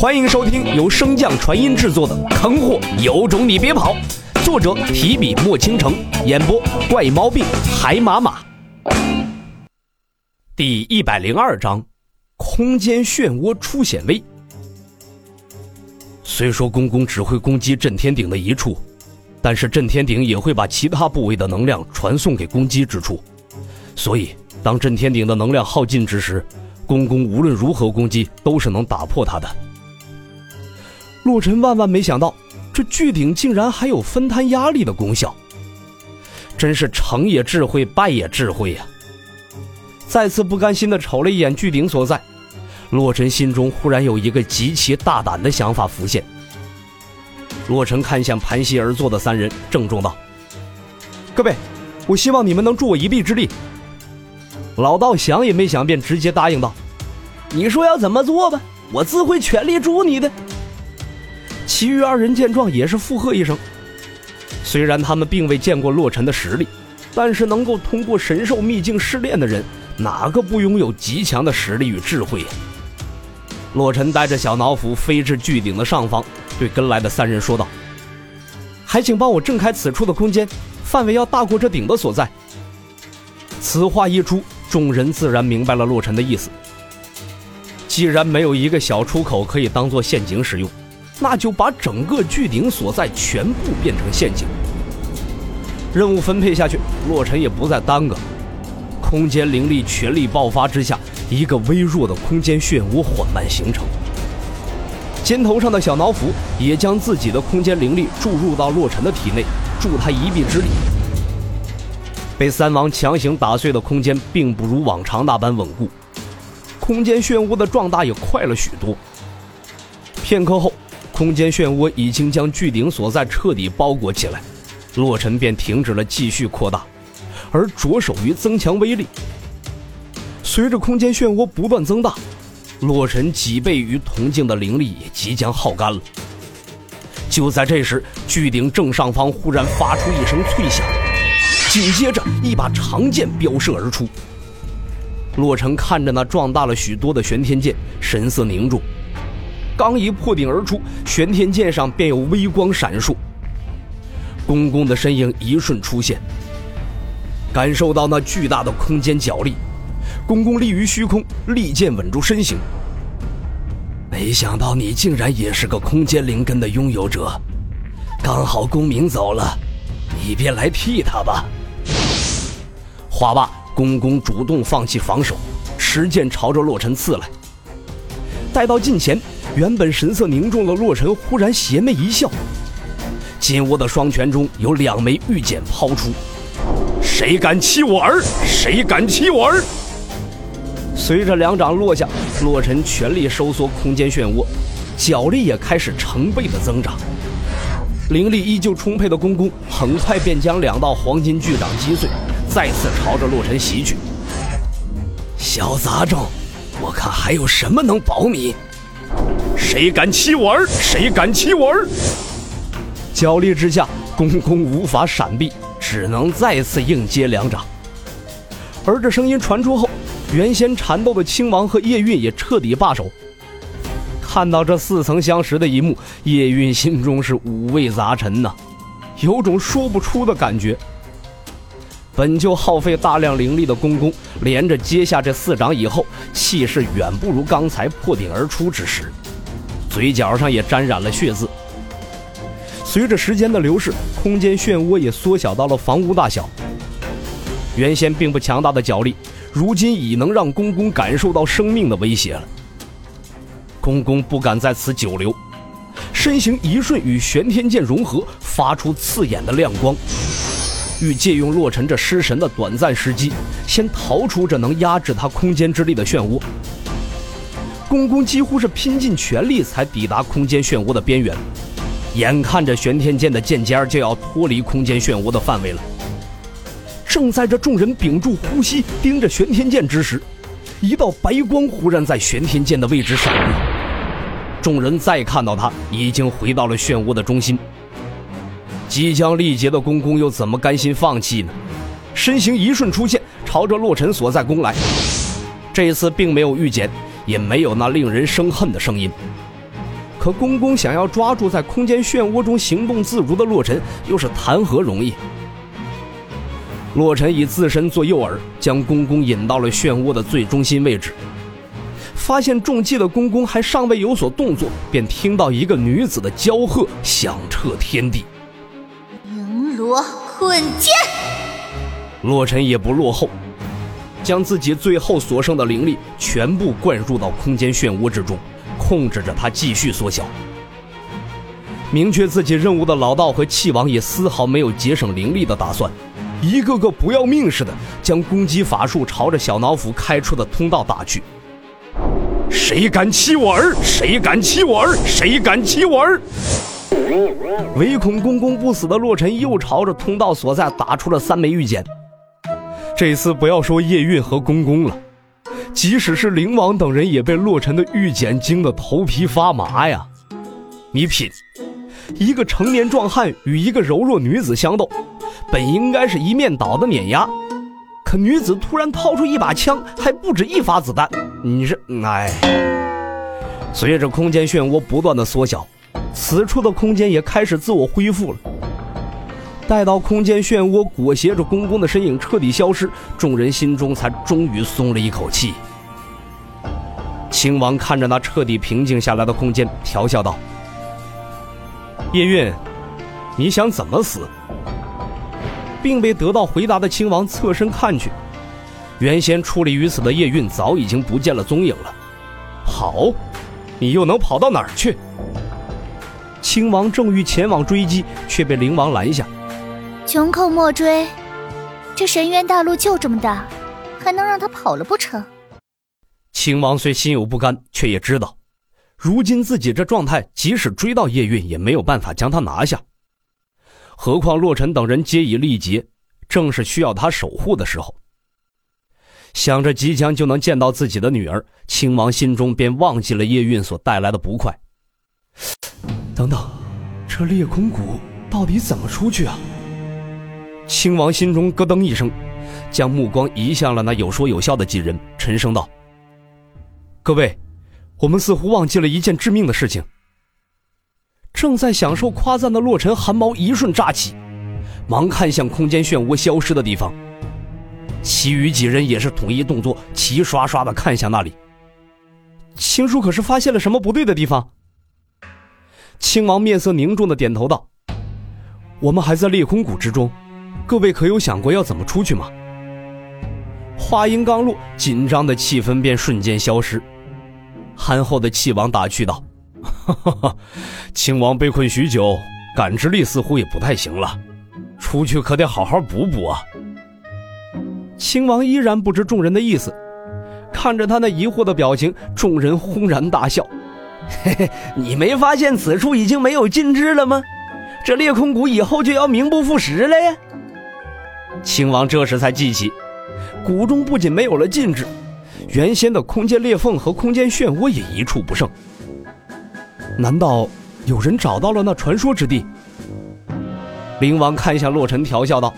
欢迎收听由升降传音制作的《坑货有种你别跑》，作者提笔墨倾城，演播怪猫病海马马。第一百零二章，空间漩涡出险危。虽说公公只会攻击震天顶的一处，但是震天顶也会把其他部位的能量传送给攻击之处，所以当震天顶的能量耗尽之时，公公无论如何攻击都是能打破它的。洛尘万万没想到，这巨鼎竟然还有分摊压力的功效，真是成也智慧，败也智慧呀！再次不甘心的瞅了一眼巨鼎所在，洛尘心中忽然有一个极其大胆的想法浮现。洛尘看向盘膝而坐的三人，郑重道：“各位，我希望你们能助我一臂之力。”老道想也没想，便直接答应道：“你说要怎么做吧，我自会全力助你的。”其余二人见状也是附和一声。虽然他们并未见过洛尘的实力，但是能够通过神兽秘境试炼的人，哪个不拥有极强的实力与智慧呀？洛尘带着小脑斧飞至巨鼎的上方，对跟来的三人说道：“还请帮我震开此处的空间，范围要大过这鼎的所在。”此话一出，众人自然明白了洛尘的意思。既然没有一个小出口可以当做陷阱使用。那就把整个巨鼎所在全部变成陷阱。任务分配下去，洛尘也不再耽搁。空间灵力全力爆发之下，一个微弱的空间漩涡缓慢形成。肩头上的小脑斧也将自己的空间灵力注入到洛尘的体内，助他一臂之力。被三王强行打碎的空间，并不如往常那般稳固，空间漩涡的壮大也快了许多。片刻后。空间漩涡已经将巨鼎所在彻底包裹起来，洛尘便停止了继续扩大，而着手于增强威力。随着空间漩涡不断增大，洛尘几倍于铜镜的灵力也即将耗干了。就在这时，巨鼎正上方忽然发出一声脆响，紧接着一把长剑飙射而出。洛尘看着那壮大了许多的玄天剑，神色凝重。刚一破顶而出，玄天剑上便有微光闪烁。公公的身影一瞬出现，感受到那巨大的空间脚力，公公立于虚空，利剑稳住身形。没想到你竟然也是个空间灵根的拥有者，刚好公明走了，你便来替他吧。话罢，公公主动放弃防守，持剑朝着洛尘刺来。待到近前。原本神色凝重的洛尘忽然邪魅一笑，紧握的双拳中有两枚玉简抛出。谁敢欺我儿？谁敢欺我儿？随着两掌落下，洛尘全力收缩空间漩涡，脚力也开始成倍的增长。灵力依旧充沛的公公很快便将两道黄金巨掌击碎，再次朝着洛尘袭去。小杂种，我看还有什么能保你？谁敢欺我儿？谁敢欺我儿？焦力之下，公公无法闪避，只能再次硬接两掌。而这声音传出后，原先缠斗的青王和叶韵也彻底罢手。看到这似曾相识的一幕，叶韵心中是五味杂陈呐，有种说不出的感觉。本就耗费大量灵力的公公，连着接下这四掌以后，气势远不如刚才破顶而出之时。嘴角上也沾染了血渍。随着时间的流逝，空间漩涡也缩小到了房屋大小。原先并不强大的脚力，如今已能让公公感受到生命的威胁了。公公不敢在此久留，身形一瞬与玄天剑融合，发出刺眼的亮光，欲借用洛尘这失神的短暂时机，先逃出这能压制他空间之力的漩涡。公公几乎是拼尽全力才抵达空间漩涡的边缘，眼看着玄天剑的剑尖就要脱离空间漩涡的范围了。正在这众人屏住呼吸盯着玄天剑之时，一道白光忽然在玄天剑的位置闪过。众人再看到他，已经回到了漩涡的中心。即将力竭的公公又怎么甘心放弃呢？身形一瞬出现，朝着洛尘所在攻来。这一次并没有遇减。也没有那令人生恨的声音，可公公想要抓住在空间漩涡中行动自如的洛尘，又是谈何容易？洛尘以自身做诱饵，将公公引到了漩涡的最中心位置。发现中计的公公还尚未有所动作，便听到一个女子的娇喝响彻天地：“绫罗困剑！”洛尘也不落后，将自己最后所剩的灵力全部灌入到空间漩涡之中，控制着它继续缩小。明确自己任务的老道和气王也丝毫没有节省灵力的打算。一个个不要命似的，将攻击法术朝着小脑斧开出的通道打去。谁敢欺我儿？谁敢欺我儿？谁敢欺我儿？唯恐公公不死的洛尘又朝着通道所在打出了三枚玉简。这次不要说叶韵和公公了，即使是灵王等人也被洛尘的玉简惊得头皮发麻呀！你品，一个成年壮汉与一个柔弱女子相斗。本应该是一面倒的碾压，可女子突然掏出一把枪，还不止一发子弹。你这，哎！随着空间漩涡不断的缩小，此处的空间也开始自我恢复了。待到空间漩涡裹挟着公公的身影彻底消失，众人心中才终于松了一口气。秦王看着那彻底平静下来的空间，调笑道：“叶韵，你想怎么死？”并未得到回答的亲王侧身看去，原先矗立于此的叶韵早已经不见了踪影了。好，你又能跑到哪儿去？亲王正欲前往追击，却被灵王拦下。穷寇莫追，这神渊大陆就这么大，还能让他跑了不成？亲王虽心有不甘，却也知道，如今自己这状态，即使追到叶韵，也没有办法将他拿下。何况洛尘等人皆已力竭，正是需要他守护的时候。想着即将就能见到自己的女儿，亲王心中便忘记了叶韵所带来的不快。等等，这裂空谷到底怎么出去啊？亲王心中咯噔一声，将目光移向了那有说有笑的几人，沉声道：“各位，我们似乎忘记了一件致命的事情。”正在享受夸赞的洛尘汗毛一瞬炸起，忙看向空间漩涡消失的地方。其余几人也是统一动作，齐刷刷的看向那里。青叔可是发现了什么不对的地方？亲王面色凝重的点头道：“我们还在裂空谷之中，各位可有想过要怎么出去吗？”话音刚落，紧张的气氛便瞬间消失。憨厚的气王打趣道。哈哈哈，亲王被困许久，感知力似乎也不太行了，出去可得好好补补啊。亲王依然不知众人的意思，看着他那疑惑的表情，众人轰然大笑。嘿嘿，你没发现此处已经没有禁制了吗？这裂空谷以后就要名不副实了呀。亲王这时才记起，谷中不仅没有了禁制，原先的空间裂缝和空间漩涡也一处不剩。难道有人找到了那传说之地？灵王看向洛尘，调笑道：“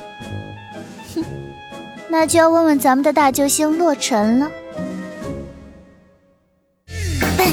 哼，那就要问问咱们的大救星洛尘了。”